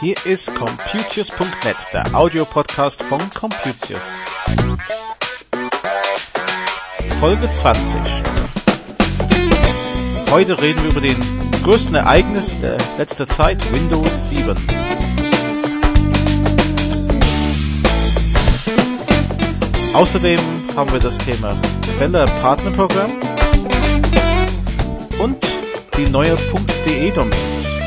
Hier ist Computius.net, der Audiopodcast von Computius. Folge 20. Heute reden wir über den größten Ereignis der letzten Zeit, Windows 7. Außerdem haben wir das Thema Quelle Partnerprogramm und die neue .de Domains.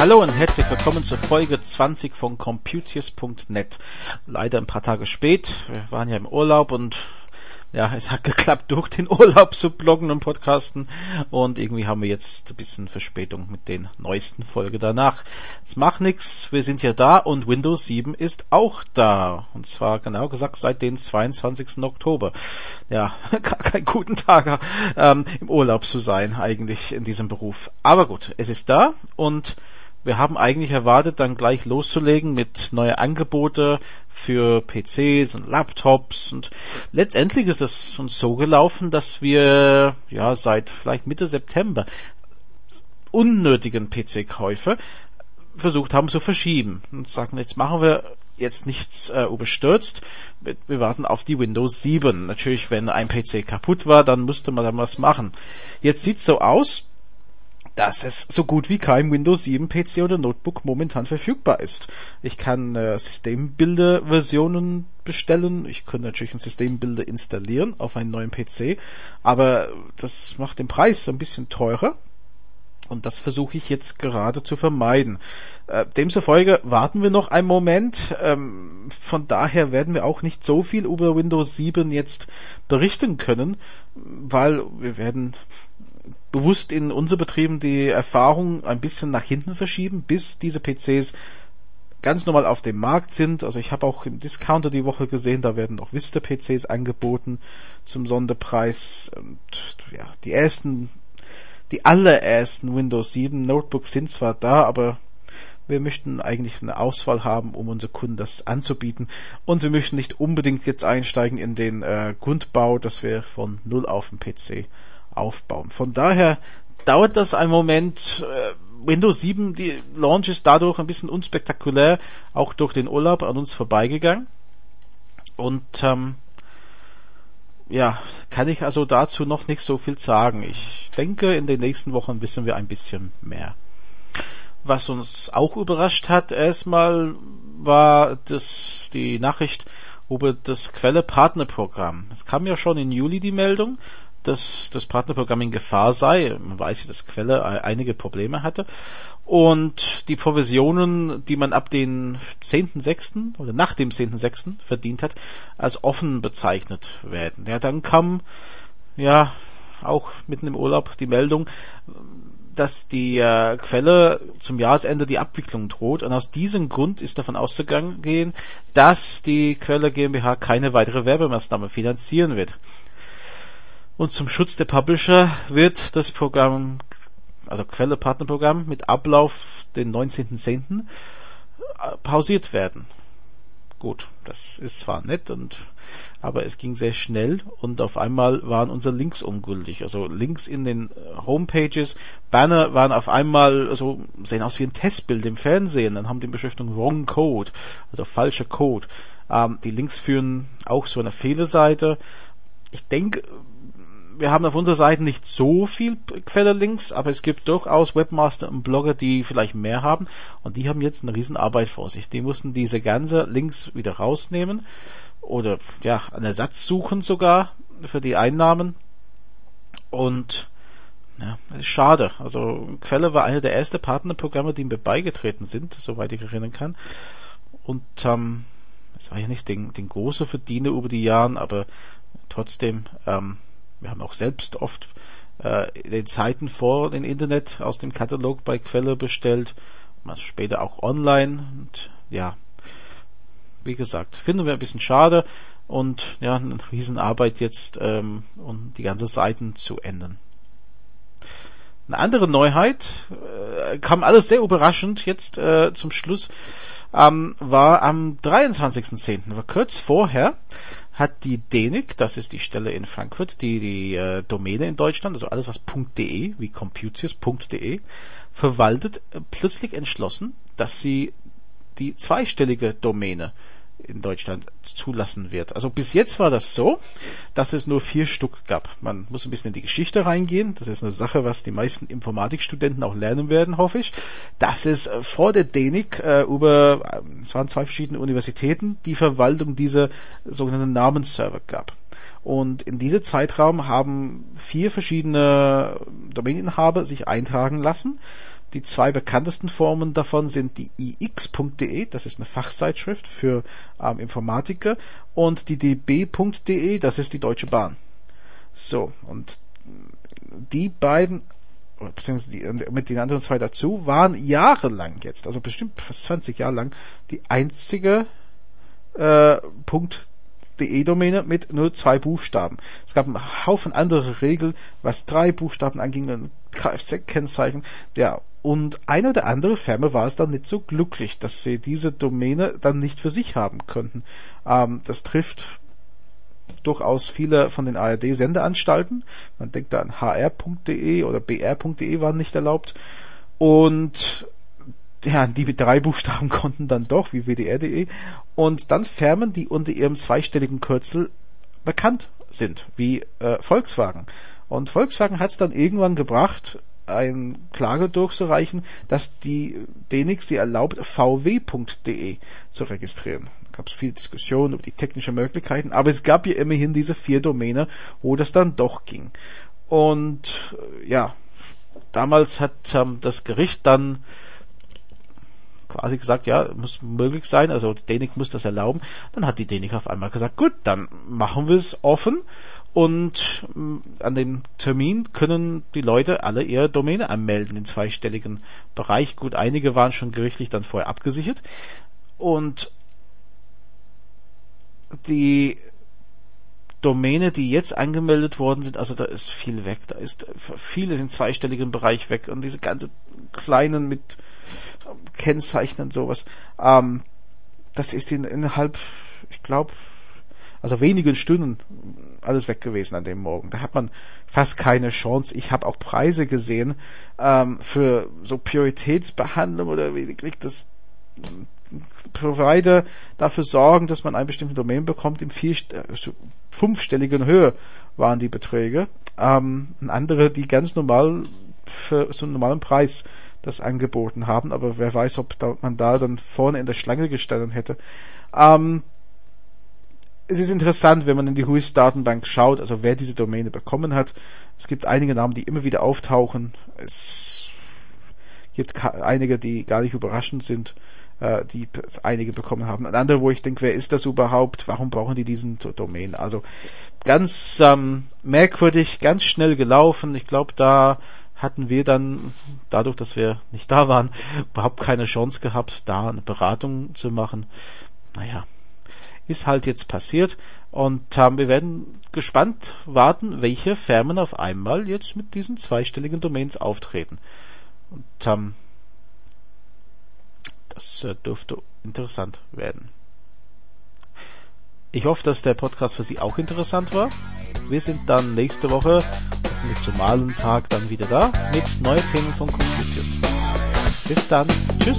Hallo und herzlich willkommen zur Folge 20 von Computius.net. Leider ein paar Tage spät. Wir waren ja im Urlaub und ja, es hat geklappt, durch den Urlaub zu bloggen und podcasten. Und irgendwie haben wir jetzt ein bisschen Verspätung mit den neuesten Folge danach. Es macht nichts, wir sind ja da und Windows 7 ist auch da. Und zwar genau gesagt seit dem 22. Oktober. Ja, gar kein guten Tag ähm, im Urlaub zu sein, eigentlich in diesem Beruf. Aber gut, es ist da und wir haben eigentlich erwartet, dann gleich loszulegen mit neue Angebote für PCs und Laptops und letztendlich ist es uns so gelaufen, dass wir ja seit vielleicht Mitte September unnötigen PC-Käufe versucht haben zu verschieben und sagen, jetzt machen wir jetzt nichts äh, überstürzt. Wir, wir warten auf die Windows 7. Natürlich, wenn ein PC kaputt war, dann müsste man dann was machen. Jetzt sieht's so aus, dass es so gut wie kein Windows 7 PC oder Notebook momentan verfügbar ist. Ich kann äh, Systembilder-Versionen bestellen. Ich könnte natürlich ein Systembilder installieren auf einen neuen PC, aber das macht den Preis ein bisschen teurer. Und das versuche ich jetzt gerade zu vermeiden. Äh, demzufolge warten wir noch einen Moment. Ähm, von daher werden wir auch nicht so viel über Windows 7 jetzt berichten können, weil wir werden bewusst in unseren Betrieben die Erfahrung ein bisschen nach hinten verschieben, bis diese PCs ganz normal auf dem Markt sind. Also ich habe auch im Discounter die Woche gesehen, da werden auch Vista PCs angeboten zum Sonderpreis. Und ja, die ersten, die allerersten Windows 7 Notebooks sind zwar da, aber wir möchten eigentlich eine Auswahl haben, um unsere Kunden das anzubieten. Und wir möchten nicht unbedingt jetzt einsteigen in den äh, Grundbau, dass wir von null auf dem PC aufbauen. Von daher dauert das einen Moment. Äh, Windows 7, die Launch ist dadurch ein bisschen unspektakulär, auch durch den Urlaub an uns vorbeigegangen. Und ähm, ja, kann ich also dazu noch nicht so viel sagen. Ich denke, in den nächsten Wochen wissen wir ein bisschen mehr. Was uns auch überrascht hat, erstmal war das die Nachricht über das Quelle Partnerprogramm. Es kam ja schon in Juli die Meldung, dass das Partnerprogramm in Gefahr sei. Man weiß ja, dass Quelle einige Probleme hatte. Und die Provisionen, die man ab dem 10.6. oder nach dem 10.6. verdient hat, als offen bezeichnet werden. Ja, dann kam, ja, auch mitten im Urlaub die Meldung, dass die äh, Quelle zum Jahresende die Abwicklung droht. Und aus diesem Grund ist davon auszugehen, dass die Quelle GmbH keine weitere Werbemaßnahme finanzieren wird. Und zum Schutz der Publisher wird das Programm, also Quelle Partnerprogramm mit Ablauf den 19.10. Äh, pausiert werden. Gut, das ist zwar nett und aber es ging sehr schnell und auf einmal waren unsere Links ungültig. Also Links in den äh, Homepages, Banner waren auf einmal, also sehen aus wie ein Testbild im Fernsehen, dann haben die Beschriftung Wrong Code, also falscher Code. Ähm, die Links führen auch zu einer Fehlerseite. Ich denke, wir haben auf unserer Seite nicht so viel Quellerlinks, aber es gibt durchaus Webmaster und Blogger, die vielleicht mehr haben und die haben jetzt eine riesen Arbeit vor sich. Die mussten diese ganze Links wieder rausnehmen oder ja, einen Ersatz suchen sogar für die Einnahmen und ja, das ist schade. Also Quelle war einer der ersten Partnerprogramme, die mir beigetreten sind, soweit ich erinnern kann. Und ähm, es war ja nicht den, den große Verdiener über die Jahre, aber trotzdem ähm, wir haben auch selbst oft äh, den Zeiten vor dem Internet aus dem Katalog bei Quelle bestellt, später auch online und ja, wie gesagt, finden wir ein bisschen schade und ja, eine Riesenarbeit jetzt, ähm, um die ganze Seiten zu ändern. Eine andere Neuheit, äh, kam alles sehr überraschend jetzt äh, zum Schluss, ähm, war am 23.10., war kurz vorher, hat die DENIC, das ist die Stelle in Frankfurt, die die äh, Domäne in Deutschland, also alles was .de, wie Computius.de, verwaltet, äh, plötzlich entschlossen, dass sie die zweistellige Domäne in Deutschland zulassen wird. Also bis jetzt war das so, dass es nur vier Stück gab. Man muss ein bisschen in die Geschichte reingehen. Das ist eine Sache, was die meisten Informatikstudenten auch lernen werden, hoffe ich. Dass es vor der DENIC äh, über, äh, es waren zwei verschiedene Universitäten, die Verwaltung dieser sogenannten Namensserver gab. Und in diesem Zeitraum haben vier verschiedene Domaininhaber sich eintragen lassen die zwei bekanntesten Formen davon sind die ix.de, das ist eine Fachzeitschrift für ähm, Informatiker, und die db.de, das ist die Deutsche Bahn. So, und die beiden, beziehungsweise die, mit den anderen zwei dazu, waren jahrelang jetzt, also bestimmt fast 20 Jahre lang, die einzige äh, Punkt DE-Domäne mit nur zwei Buchstaben. Es gab einen Haufen andere Regeln, was drei Buchstaben anging, Kfz-Kennzeichen. Ja, und eine oder andere Firma war es dann nicht so glücklich, dass sie diese Domäne dann nicht für sich haben könnten. Ähm, das trifft durchaus viele von den ARD-Sendeanstalten. Man denkt da an hr.de oder br.de waren nicht erlaubt. Und ja, die mit drei Buchstaben konnten dann doch, wie wdr.de. Und dann Firmen, die unter ihrem zweistelligen Kürzel bekannt sind, wie äh, Volkswagen. Und Volkswagen hat es dann irgendwann gebracht, ein Klage durchzureichen, dass die DENIX sie erlaubt, vw.de zu registrieren. Da gab es viel Diskussion über die technischen Möglichkeiten, aber es gab ja immerhin diese vier Domäne, wo das dann doch ging. Und ja, damals hat ähm, das Gericht dann quasi gesagt, ja, muss möglich sein, also die Dänik muss das erlauben. Dann hat die Dänik auf einmal gesagt, gut, dann machen wir es offen und mm, an dem Termin können die Leute alle ihre Domäne anmelden in zweistelligen Bereich. Gut, einige waren schon gerichtlich dann vorher abgesichert. Und die Domäne, die jetzt angemeldet worden sind, also da ist viel weg. Da ist vieles im zweistelligen Bereich weg. Und diese ganze kleinen mit Kennzeichen sowas, ähm, das ist in, innerhalb, ich glaube, also wenigen Stunden alles weg gewesen an dem Morgen. Da hat man fast keine Chance. Ich habe auch Preise gesehen ähm, für so Prioritätsbehandlung oder wie kriegt das Provider dafür sorgen, dass man ein bestimmtes Domain bekommt. Im vier, äh, fünfstelligen Höhe waren die Beträge. Ähm, andere, die ganz normal für so einen normalen Preis das angeboten haben, aber wer weiß, ob da, man da dann vorne in der Schlange gestanden hätte. Ähm, es ist interessant, wenn man in die WHOIS-Datenbank schaut, also wer diese Domäne bekommen hat. Es gibt einige Namen, die immer wieder auftauchen. Es gibt einige, die gar nicht überraschend sind, äh, die einige bekommen haben. Und andere, wo ich denke, wer ist das überhaupt? Warum brauchen die diesen Domain? Also ganz ähm, merkwürdig, ganz schnell gelaufen. Ich glaube, da hatten wir dann, dadurch, dass wir nicht da waren, überhaupt keine Chance gehabt, da eine Beratung zu machen. Naja, ist halt jetzt passiert und ähm, wir werden gespannt warten, welche Firmen auf einmal jetzt mit diesen zweistelligen Domains auftreten. Und ähm, das äh, dürfte interessant werden. Ich hoffe, dass der Podcast für Sie auch interessant war. Wir sind dann nächste Woche, hoffentlich zum Malentag, dann wieder da mit neuen Themen von Computers. Bis dann. Tschüss.